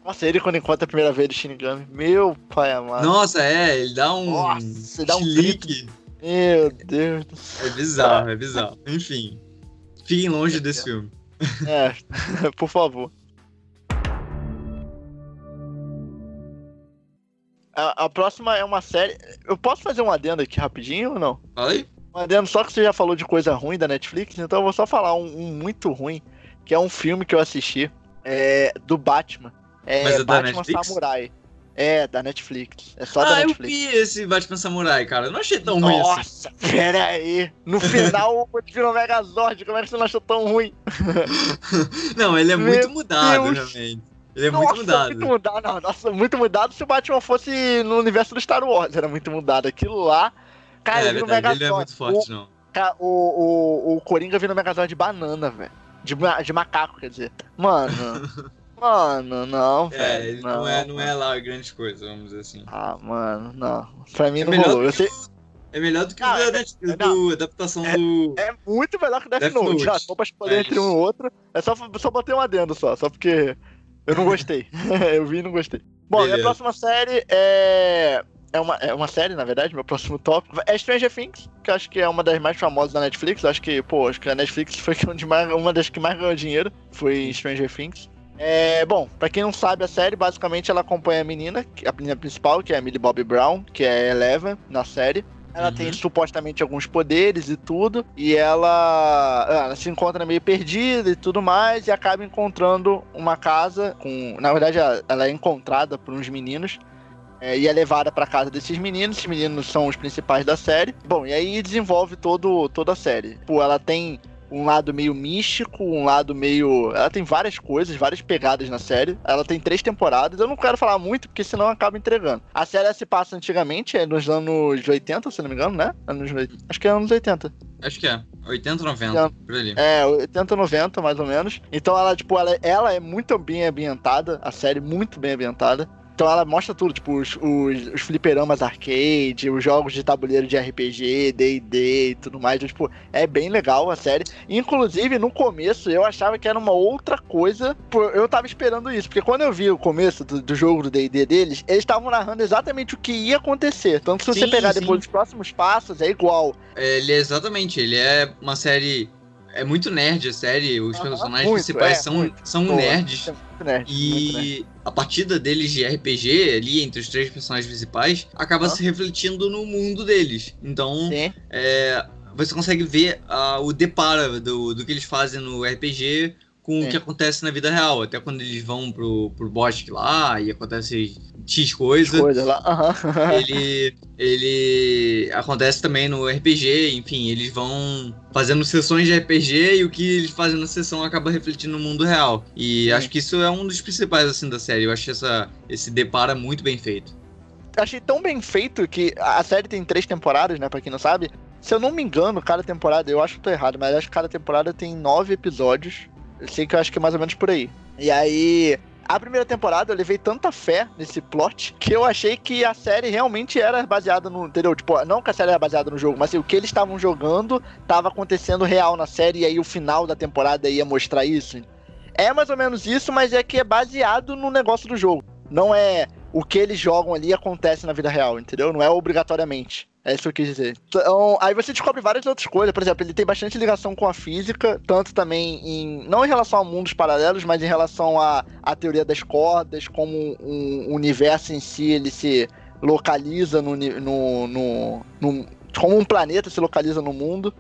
Speaker 2: Nossa, ele quando encontra a primeira vez de Shinigami, meu pai amado.
Speaker 1: Nossa, é, ele dá um.
Speaker 2: Nossa, dá um
Speaker 1: chilique.
Speaker 2: Meu Deus do céu.
Speaker 1: É bizarro, é bizarro. Enfim. Fiquem longe desse filme.
Speaker 2: É, por favor. A, a próxima é uma série. Eu posso fazer um adendo aqui rapidinho ou não?
Speaker 1: Aí.
Speaker 2: Um adendo só que você já falou de coisa ruim da Netflix, então eu vou só falar um, um muito ruim, que é um filme que eu assisti é, do Batman. É
Speaker 1: Mas é da
Speaker 2: Batman
Speaker 1: Netflix?
Speaker 2: Samurai. É, da Netflix. É só da
Speaker 1: ah, eu
Speaker 2: Netflix.
Speaker 1: vi esse Batman Samurai, cara. Eu não achei tão ruim assim.
Speaker 2: Nossa, pera aí. No final, o virou Megazord. Como é que você não achou tão ruim?
Speaker 1: Não, ele é
Speaker 2: Meu
Speaker 1: muito mudado,
Speaker 2: Deus.
Speaker 1: realmente. Ele é
Speaker 2: nossa,
Speaker 1: muito mudado.
Speaker 2: muito mudado. Não, nossa, muito mudado se o Batman fosse no universo do Star Wars. Era muito mudado. Aquilo lá. Cara,
Speaker 1: é
Speaker 2: ele o
Speaker 1: verdade,
Speaker 2: Megazord.
Speaker 1: ele não é muito forte, não.
Speaker 2: Ca- O, o, o Coringa vira o Megazord de banana, velho. De, de macaco, quer dizer. Mano. mano, não,
Speaker 1: É,
Speaker 2: velho.
Speaker 1: ele não, é, não é lá grande coisa, vamos dizer assim.
Speaker 2: Ah, mano, não. Pra mim
Speaker 1: É
Speaker 2: não rolou. Eu sei,
Speaker 1: o, é melhor do que
Speaker 2: Ah,
Speaker 1: o da
Speaker 2: é-
Speaker 1: Net-
Speaker 2: é-
Speaker 1: do adaptação do.
Speaker 2: é muito melhor que Death,
Speaker 1: Death
Speaker 2: Note.
Speaker 1: Note.
Speaker 2: Já, só pra escolher entre um e outro. É só, só botei um adendo só, só porque eu não gostei. eu vi e não gostei. Bom, a
Speaker 1: Beleza.
Speaker 2: próxima série é. É uma, é uma série, na verdade, meu próximo tópico. É Stranger Things, que eu acho que é uma das mais famosas da Netflix. Acho que, pô, acho que a Netflix foi uma das que mais ganhou dinheiro. Foi Stranger Things. É, bom, pra quem não sabe, a série, basicamente, ela acompanha a menina, a menina principal, que é a Millie Bobby Brown, que é Eleven na série. Ela
Speaker 1: Uhum.
Speaker 2: tem supostamente alguns poderes e tudo, e ela, ela se encontra meio perdida e tudo mais, e acaba encontrando uma casa com. Na verdade, ela- ela é encontrada por uns meninos. é, e é levada pra casa desses meninos. Esses meninos são os principais da série. Bom, e aí desenvolve todo, toda a série. Pô, ela tem um lado meio místico, um lado meio. Ela tem várias coisas, várias pegadas na série. Ela tem três temporadas. Eu não quero falar muito, porque senão acaba entregando. A série se passa antigamente, é nos anos 80, se não me engano, né? Anos, acho que é anos 80.
Speaker 1: Acho que é. 80, 90, por ali.
Speaker 2: É, 80, 90, mais ou menos. Então ela, tipo, ela, ela é muito bem ambientada, a série muito bem ambientada. Então ela mostra tudo, tipo, os, os, os fliperamas arcade, os jogos de tabuleiro de RPG, D&D e tudo mais. Então, tipo, é bem legal a série. Inclusive, no começo, eu achava que era uma outra coisa. Eu tava esperando isso, porque quando eu vi o começo do, do jogo do D&D deles, eles estavam narrando exatamente o que ia acontecer. Tanto se você
Speaker 1: Sim,
Speaker 2: pegar
Speaker 1: sim.
Speaker 2: depois os próximos passos, é igual.
Speaker 1: Ele é exatamente, ele é uma série. É muito nerd a série, os
Speaker 2: Aham,
Speaker 1: personagens
Speaker 2: muito,
Speaker 1: principais
Speaker 2: é,
Speaker 1: são,
Speaker 2: muito.
Speaker 1: são
Speaker 2: Pô,
Speaker 1: nerds.
Speaker 2: é muito nerd, muito nerd.
Speaker 1: E a partida deles de RPG, ali entre os três personagens principais, acaba
Speaker 2: Aham.
Speaker 1: se refletindo no mundo deles. Então, é, você consegue ver ah, o depara do, do que eles fazem no RPG com
Speaker 2: Sim.
Speaker 1: o que acontece na vida real. Até quando eles vão pro, pro bosque lá e acontece X coisa.
Speaker 2: coisa lá. Aham.
Speaker 1: ele, ele acontece também no RPG, enfim, eles vão fazendo sessões de RPG e o que eles fazem na sessão acaba refletindo no mundo real. E
Speaker 2: Sim.
Speaker 1: acho que isso é um dos principais assim da série. Eu acho essa, esse depara muito bem feito.
Speaker 2: Achei tão bem feito que a série tem três temporadas, né? Pra quem não sabe. Se eu não me engano, cada temporada, eu acho que tô errado, mas acho que cada temporada tem nove episódios. Sei que eu acho que é mais ou menos por aí. E aí. A primeira temporada eu levei tanta fé nesse plot que eu achei que a série realmente era baseada no. Entendeu? Tipo, não que a série era baseada no jogo, mas assim, o que eles estavam jogando estava acontecendo real na série e aí o final da temporada ia mostrar isso. É mais ou menos isso, mas é que é baseado no negócio do jogo. Não é o que eles jogam ali acontece na vida real, entendeu? Não é obrigatoriamente. É isso que eu quis dizer. Então, aí você descobre várias outras coisas. Por exemplo, ele tem bastante ligação com a física, tanto também em. Não em relação a mundos paralelos, mas em relação à, à teoria das cordas, como um, o universo em si ele se localiza no, no, no, no- Como um planeta se localiza no mundo.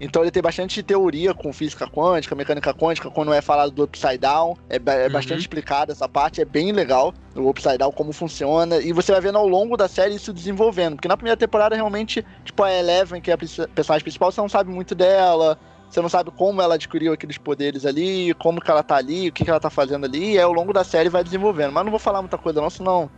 Speaker 2: Então ele tem bastante teoria com física quântica, mecânica quântica, quando é falado do Upside Down. É, é
Speaker 1: Uhum.
Speaker 2: bastante explicada essa parte, é bem legal. O Upside Down, como funciona. E você vai vendo ao longo da série isso desenvolvendo. Porque na primeira temporada, realmente, tipo, a Eleven, que é a personagem principal, você não sabe muito dela. Você não sabe como ela adquiriu aqueles poderes ali, como que ela tá ali, o que, que ela tá fazendo ali, e aí, ao longo da série vai desenvolvendo. Mas não vou falar muita coisa não, senão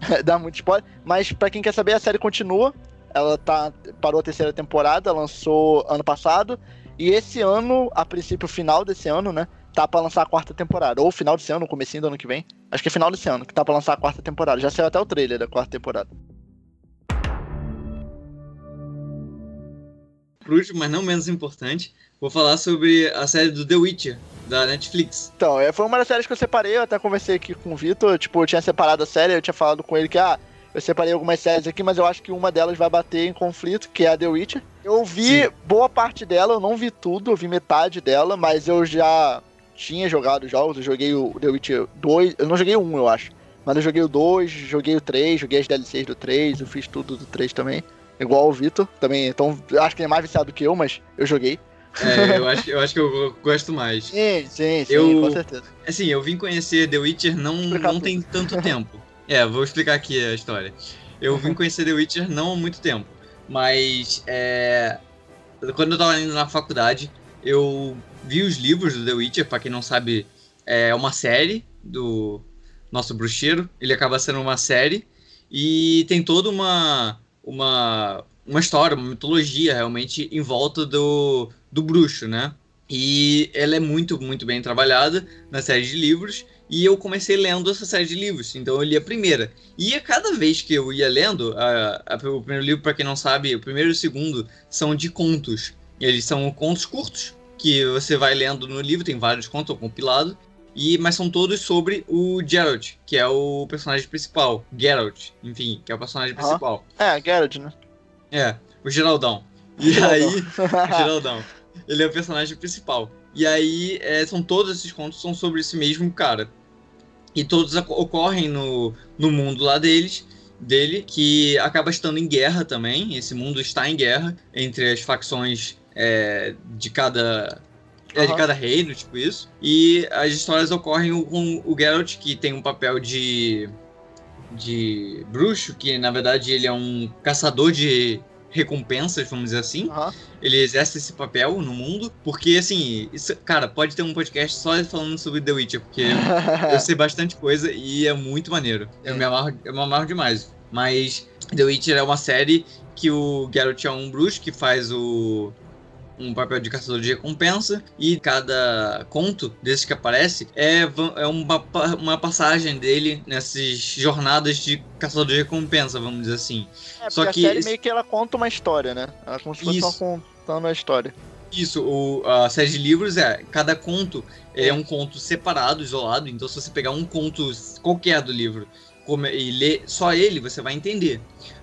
Speaker 2: dá muito spoiler. Mas pra quem quer saber, a série continua. Ela tá, parou a terceira temporada, lançou ano passado. E esse ano, a princípio, final desse ano, né? Tá pra lançar a quarta temporada. Ou final desse ano, comecinho do ano que vem. Acho que é final desse ano, que tá pra lançar a quarta temporada. Já saiu até o trailer da quarta temporada.
Speaker 1: Por último, mas não menos importante, vou falar sobre a série do The Witcher, da Netflix.
Speaker 2: Então, é, foi uma das séries que eu separei, eu até conversei aqui com o Vitor, tipo, eu tinha separado a série, eu tinha falado com ele que, ah, eu separei algumas séries aqui, mas eu acho que uma delas vai bater em conflito, que é a The Witcher. Eu vi
Speaker 1: Sim.
Speaker 2: boa parte dela, eu não vi tudo, eu vi metade dela, mas eu já tinha jogado jogos, eu joguei o The Witcher 2, eu não joguei o 1, eu acho. Mas eu joguei o 2, joguei o 3, joguei as DLCs do 3, eu fiz tudo do 3 também. Igual o Vitor, também, então acho que ele é mais viciado que eu, mas eu joguei.
Speaker 1: É, eu acho, eu acho que eu gosto mais.
Speaker 2: Sim, sim, sim,
Speaker 1: Eu-
Speaker 2: com certeza.
Speaker 1: Assim, eu vim conhecer The Witcher não, não tem tanto tempo. É, vou explicar aqui a história. Eu vim conhecer The Witcher não há muito tempo, mas é, quando eu tava indo na faculdade, eu vi os livros do The Witcher, pra quem não sabe, é uma série do nosso bruxeiro. Ele acaba sendo uma série e tem toda uma uma uma história, uma mitologia realmente em volta do, do bruxo, né? E ela é muito, muito bem trabalhada na série de livros. E eu comecei lendo essa série de livros, então eu li a primeira. E a cada vez que eu ia lendo, a- a- o primeiro livro, para quem não sabe, o primeiro e o segundo são de contos. Eles são contos curtos, que você vai lendo no livro, tem vários contos, é compilado. E, mas são todos sobre o Geralt, que é o personagem principal. Geralt, enfim, que é o personagem
Speaker 2: Aham.
Speaker 1: principal.
Speaker 2: É, Geralt, né?
Speaker 1: É, o Geraldão. E aí, o Geraldão. Ele é o personagem principal. E aí, é, são todos esses contos são sobre esse mesmo cara. E todos ocorrem no, no mundo lá deles, dele, que acaba estando em guerra também. Esse mundo está em guerra entre as facções é, de cada. É, de cada reino, tipo isso. E as histórias ocorrem com o Geralt, que tem um papel de. de bruxo, que na verdade ele é um caçador de recompensas, vamos dizer assim
Speaker 2: Aham.
Speaker 1: ele exerce esse papel no mundo, porque assim, isso, cara, pode ter um podcast só falando sobre The Witcher, porque eu sei bastante coisa e é muito maneiro. Eu
Speaker 2: É.
Speaker 1: me amarro, eu me amarro demais. Mas The Witcher é uma série que o Geralt é um bruxo que faz o um papel de caçador de recompensa e cada conto desses que aparece é, é uma, uma passagem dele nessas jornadas de caçador de recompensa, vamos dizer assim.
Speaker 2: É,
Speaker 1: Só que
Speaker 2: a série
Speaker 1: esse-
Speaker 2: meio que ela conta uma história, né? Ela como se fosse
Speaker 1: Isso.
Speaker 2: contando a história.
Speaker 1: Isso, o- a série de livros é, cada conto é um conto separado, isolado, então se você pegar um conto qualquer do livro come- e ler só ele, você vai entender.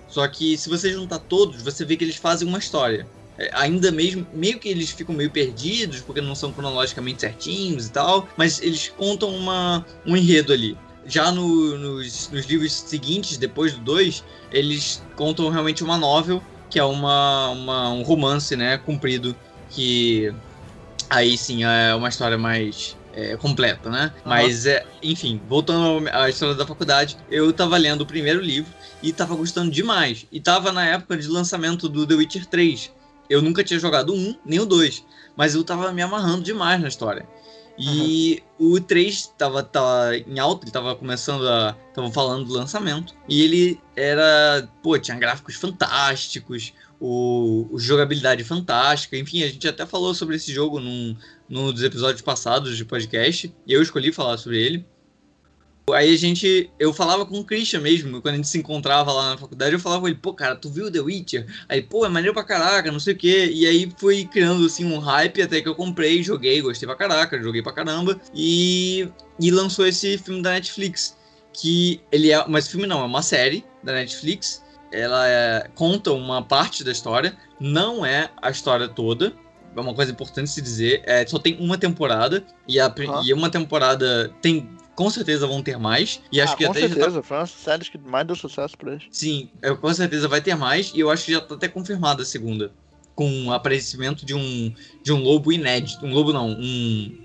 Speaker 1: Só que se você juntar todos, você vê que eles fazem uma história. É, ainda mesmo, meio que eles ficam meio perdidos, porque não são cronologicamente certinhos e tal, mas eles contam uma, um enredo ali. Já no- nos, nos livros seguintes, depois do 2, eles contam realmente uma novel, que é uma, uma- um romance, né, comprido, que aí sim é uma história mais é, completa, né? Mas, é, enfim, voltando à história da faculdade, eu tava lendo o primeiro livro e tava gostando demais. E tava na época de lançamento do The Witcher 3. Eu nunca tinha jogado o 1 nem o 2, mas eu tava me amarrando demais na história. E o 3 tava, tava em alta, ele tava começando a. Tava falando do lançamento. E ele era. Pô, tinha gráficos fantásticos, o, o jogabilidade fantástica. Enfim, a gente até falou sobre esse jogo num, num dos episódios passados de podcast. E eu escolhi falar sobre ele. Aí a gente. Eu falava com o Christian mesmo, quando a gente se encontrava lá na faculdade, eu falava com ele, pô, cara, tu viu The Witcher? Aí, pô, é maneiro pra caraca, não sei o quê. E aí fui criando assim um hype até que eu comprei, joguei, gostei pra caraca, joguei pra caramba. E, e lançou esse filme da Netflix. Que ele é. Mas filme não, é uma série da Netflix. Ela é- conta uma parte da história, não é a história toda. É uma coisa importante se dizer. É, só tem uma temporada. E, a,
Speaker 2: Ah.
Speaker 1: e uma temporada tem. Com certeza vão ter mais. E acho
Speaker 2: ah,
Speaker 1: que
Speaker 2: com
Speaker 1: até já tá
Speaker 2: certeza, foi uma das séries que mais deu sucesso pra eles.
Speaker 1: Sim, é, com certeza vai ter mais, e eu acho que já tá até confirmada a segunda. Com o aparecimento de um, de um lobo inédito. Um lobo não, um.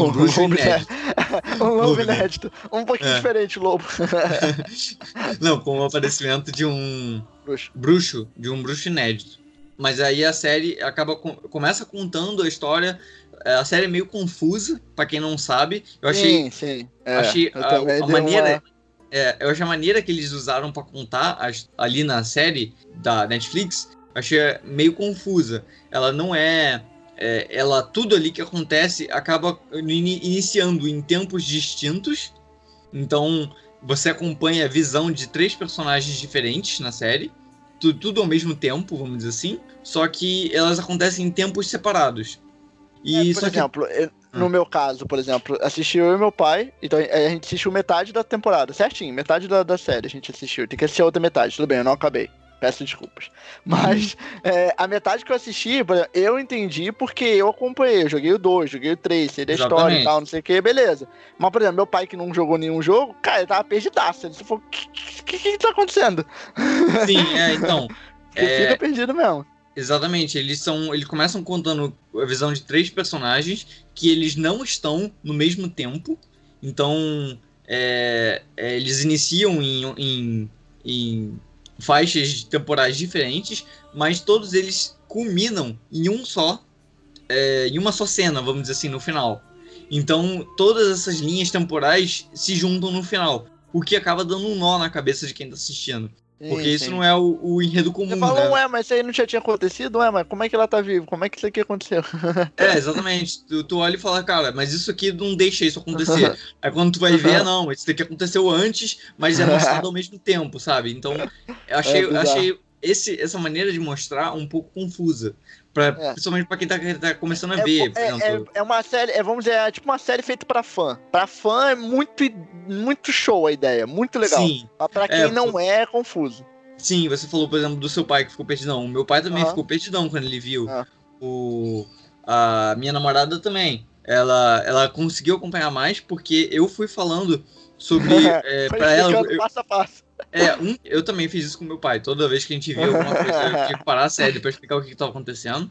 Speaker 1: Um bruxo inédito.
Speaker 2: um lobo
Speaker 1: Lobo
Speaker 2: inédito. Um pouquinho
Speaker 1: É.
Speaker 2: diferente, o lobo.
Speaker 1: Não, com o aparecimento de um
Speaker 2: Bruxo.
Speaker 1: bruxo, de um bruxo inédito. mas aí a série acaba começa contando a história. É, a série é meio confusa, para quem não sabe. Eu achei.
Speaker 2: Sim, sim. É,
Speaker 1: achei a, a maneira. Uma... É, eu achei a maneira que eles usaram para contar ali na série da Netflix, achei meio confusa. Ela não é, é ela tudo ali que acontece acaba iniciando em tempos distintos. Então, você acompanha a visão de três personagens diferentes na série tudo, tudo ao mesmo tempo, vamos dizer assim, só que elas acontecem em tempos separados.
Speaker 2: E é, por exemplo, que... no hum. meu caso, por exemplo, assisti eu e meu pai, então a gente assistiu metade da temporada, certinho, metade da, da série a gente assistiu, tem que assistir a outra metade, tudo bem, eu não acabei. Peço desculpas. Mas é, a metade que eu assisti, eu entendi porque eu acompanhei. Eu joguei o 2, joguei o 3, sei da história e tal, não sei o que, beleza. Mas, por exemplo, meu pai que não jogou nenhum jogo, cara, ele tava perdidaço. Ele falou: o que, que, que tá acontecendo?
Speaker 1: Sim, é, então.
Speaker 2: é... Fica perdido mesmo.
Speaker 1: Exatamente, eles são. Eles começam contando a visão de três personagens que eles não estão no mesmo tempo. Então. É, é, eles iniciam em, em, em faixas temporais diferentes, mas todos eles culminam em um só, é, em uma só cena, vamos dizer assim, no final. Então todas essas linhas temporais se juntam no final, o que acaba dando um nó na cabeça de quem está assistindo. Porque isso sim. não é o, o, enredo comum, Você falou,
Speaker 2: né? ué, mas isso aí não já tinha acontecido? Ué, mas como é que ela tá viva? Como é que isso aqui aconteceu?
Speaker 1: é, exatamente. Tu, tu olha e fala, cara, mas isso aqui não deixa isso acontecer. aí quando tu vai ver, não, isso daqui aconteceu antes, mas é mostrado ao mesmo tempo, sabe? Então, eu achei, é, achei esse, essa maneira de mostrar um pouco confusa. Pra, é. Principalmente pra quem tá, tá começando a
Speaker 2: é,
Speaker 1: ver.
Speaker 2: É, é, é, uma série, é, vamos dizer, é tipo uma série feita pra fã. Pra fã é muito, muito show a ideia, muito legal. Sim. Mas pra quem não é, é confuso.
Speaker 1: Sim, você falou, por exemplo, do seu pai que ficou perdidão. O meu pai também uhum. ficou perdidão quando ele viu. Uhum. O, a minha namorada também. Ela, ela conseguiu acompanhar mais porque eu fui falando sobre. é, pra ela. Eu,
Speaker 2: passo a passo.
Speaker 1: É, um, eu também fiz isso com meu pai. Toda vez que a gente viu alguma coisa, eu tinha que parar a série pra explicar o que, estava acontecendo.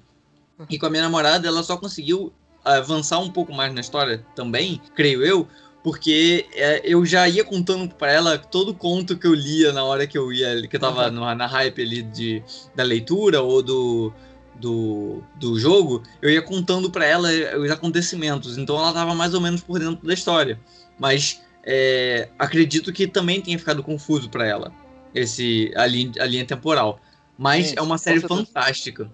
Speaker 1: E com a minha namorada, ela só conseguiu avançar um pouco mais na história também, creio eu, porque é, eu já ia contando para ela todo o conto que eu lia na hora que eu ia, que eu tava uhum. na, na hype ali de, da leitura ou do, do, do jogo, eu ia contando para ela os acontecimentos, então ela tava mais ou menos por dentro da história. Mas é, acredito que também tenha ficado confuso para ela esse a linha, a linha temporal. Mas Sim, é uma série fantástica.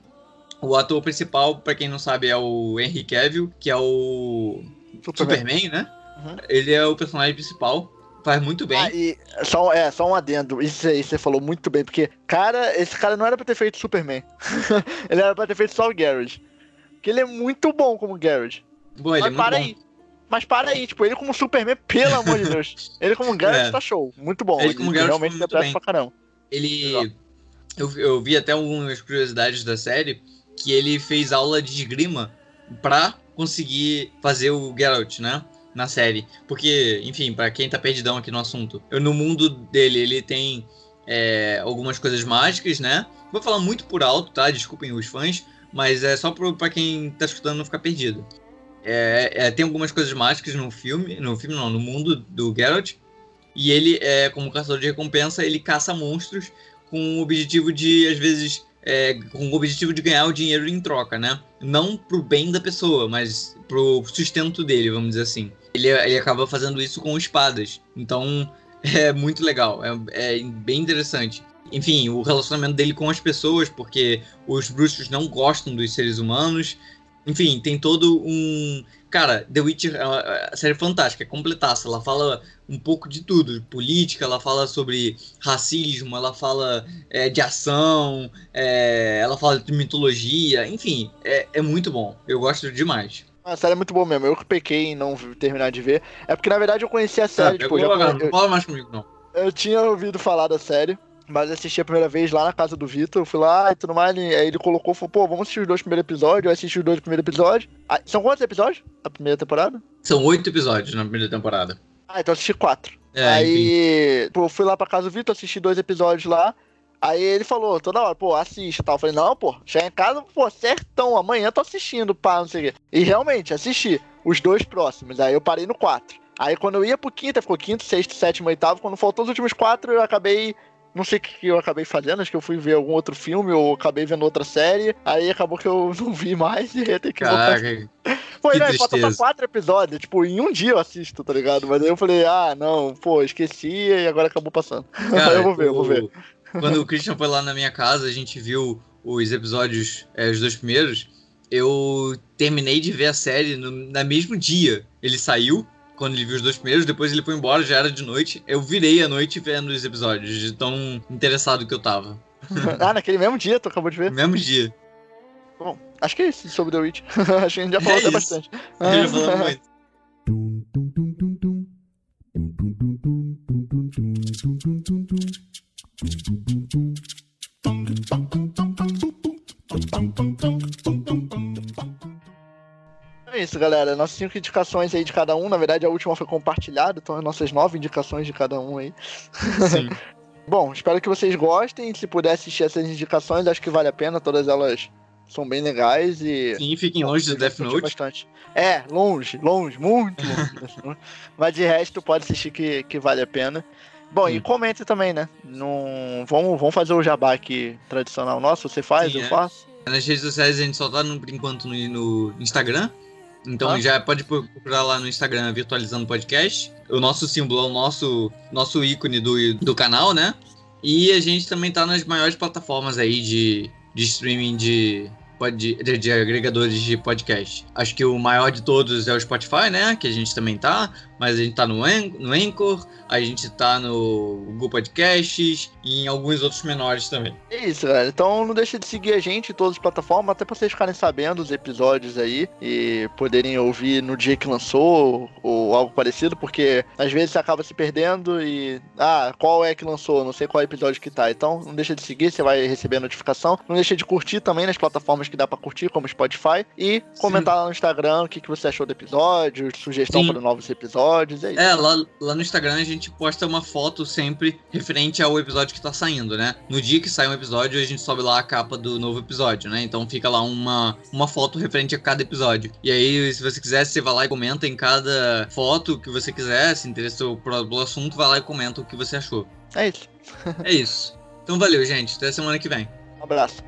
Speaker 1: O ator principal, para quem não sabe, é o Henry Cavill, que é o Superman, Superman né? Uhum. Ele é o personagem principal. Faz muito bem. Ah,
Speaker 2: e só, é, só um adendo. Isso aí você falou muito bem, porque, cara, esse cara não era pra ter feito Superman. ele era pra ter feito só o Garrett. Porque ele é muito bom como Garrett.
Speaker 1: Bom, ele Mas é
Speaker 2: para
Speaker 1: bom.
Speaker 2: aí. Mas para aí, tipo, ele como Superman, pelo amor de Deus. Ele como Garrett é. tá show. Muito bom.
Speaker 1: Ele como Garrett realmente muito bem.
Speaker 2: pra caramba.
Speaker 1: Ele. Eu, eu vi até algumas curiosidades da série que ele fez aula de esgrima pra conseguir fazer o Geralt, né? na série. Porque, enfim, para quem tá perdidão aqui no assunto, eu, no mundo dele ele tem é, algumas coisas mágicas, né? Vou falar muito por alto, tá? Desculpem os fãs, mas é só para quem tá escutando não ficar perdido. É, é, tem algumas coisas mágicas no filme, no filme não, no mundo do Geralt, e ele, é, como caçador de recompensa, ele caça monstros com o objetivo de, às vezes, é, com o objetivo de ganhar o dinheiro em troca, né? Não pro bem da pessoa, mas pro sustento dele, vamos dizer assim. Ele, ele acaba fazendo isso com espadas. Então é muito legal, é, é bem interessante. Enfim, o relacionamento dele com as pessoas, porque os bruxos não gostam dos seres humanos. Enfim, tem todo um. Cara, The Witcher é uma série fantástica, é completaça. Ela fala um pouco de tudo, política, ela fala sobre racismo, ela fala é, de ação, é, ela fala de mitologia, enfim, é, é muito bom. Eu gosto demais.
Speaker 2: A série é muito boa mesmo. Eu que pequei em não terminar de ver. É porque, na verdade, eu conheci a série. É, tipo, já,
Speaker 1: não fala mais comigo, não.
Speaker 2: Eu tinha ouvido falar da série. Mas assisti a primeira vez lá na casa do Vitor, fui lá e tudo mais, aí ele colocou, falou, pô, vamos assistir os dois primeiros episódios, eu assisti os dois primeiros episódios. Ah, são quantos episódios? A primeira temporada?
Speaker 1: São oito episódios na primeira temporada.
Speaker 2: Ah, então assisti quatro. É, aí, pô, fui lá pra casa do Vitor, assisti dois episódios lá. Aí ele falou, toda hora, pô, assiste e tal. Eu falei, não, pô, chegar em casa, pô, certão, amanhã tô assistindo, pá, não sei o quê. E realmente, assisti os dois próximos. Aí eu parei no quatro. Aí quando eu ia pro quinto, ficou quinto, sexto, sétimo, oitavo. Quando faltou os últimos quatro, eu acabei Não sei o que eu acabei fazendo, acho que eu fui ver algum outro filme ou acabei vendo outra série. Aí acabou que eu não vi mais e ia ter que voltar.
Speaker 1: Caraca,
Speaker 2: Pô,
Speaker 1: que
Speaker 2: né, falta só quatro episódios. Tipo, em um dia eu assisto, tá ligado? Mas aí eu falei, ah, não, pô, esqueci e agora acabou passando.
Speaker 1: cara,
Speaker 2: eu vou ver, eu vou
Speaker 1: o-
Speaker 2: ver.
Speaker 1: Quando o Christian foi lá na minha casa, a gente viu os episódios, é, os dois primeiros. Eu terminei de ver a série no, no mesmo dia. Ele saiu, quando ele viu os dois primeiros, depois ele foi embora, já era de noite. Eu virei a noite vendo os episódios, de tão interessado que eu tava.
Speaker 2: ah, naquele mesmo dia, tu acabou de ver.
Speaker 1: Mesmo dia.
Speaker 2: Bom, acho que é isso sobre The Witch. acho que a gente já falou
Speaker 1: É
Speaker 2: até
Speaker 1: isso.
Speaker 2: bastante.
Speaker 1: Ele falou muito.
Speaker 3: Dum, dum, dum, dum, dum.
Speaker 2: É isso, galera. Nossas cinco indicações aí de cada um. Na verdade, a última foi compartilhada, então as nossas nove indicações de cada um aí.
Speaker 1: Sim.
Speaker 2: Bom, espero que vocês gostem. Se puder assistir essas indicações, acho que vale a pena. Todas elas são bem legais e.
Speaker 1: Sim, fiquem longe do Death Note.
Speaker 2: Bastante. É, longe, longe, muito longe. Mas de resto, pode assistir que, que vale a pena. Bom, e
Speaker 1: Sim.
Speaker 2: comente também, né? Não... Vamos, vamos fazer o jabá aqui tradicional nosso. Você faz,
Speaker 1: Sim,
Speaker 2: eu
Speaker 1: é.
Speaker 2: faço.
Speaker 1: Nas redes sociais a gente só tá no, por enquanto no, no Instagram. Então
Speaker 2: Ah.
Speaker 1: já pode procurar lá no Instagram Virtualizando Podcast. O nosso símbolo é o nosso, nosso ícone do, do canal, né? E a gente também tá nas maiores plataformas aí de, de streaming de, pod- de, de agregadores de podcast. Acho que o maior de todos é o Spotify, né? Que a gente também tá. Mas a gente tá no, An- no Anchor, a gente tá no Google Podcasts e em alguns outros menores também.
Speaker 2: É isso, galera. Então não deixe de seguir a gente em todas as plataformas, até pra vocês ficarem sabendo os episódios aí e poderem ouvir no dia que lançou ou algo parecido, porque às vezes você acaba se perdendo e. Ah, qual é que lançou? Não sei qual episódio que tá. Então não deixa de seguir, você vai receber a notificação. Não deixa de curtir também nas plataformas que dá pra curtir, como Spotify. E comentar lá no Instagram o que, que você achou do episódio, sugestão
Speaker 1: Sim.
Speaker 2: para novos episódios. É isso.
Speaker 1: É, lá, lá no Instagram a gente posta uma foto sempre referente ao episódio que tá saindo, né? No dia que sai um episódio, a gente sobe lá a capa do novo episódio, né? Então fica lá uma, uma foto referente a cada episódio. E aí, se você quiser, você vai lá e comenta em cada foto que você quiser, se interessou pelo assunto, vai lá e comenta o que você achou.
Speaker 2: É isso.
Speaker 1: É isso. Então valeu, gente. Até semana que vem.
Speaker 2: Um abraço.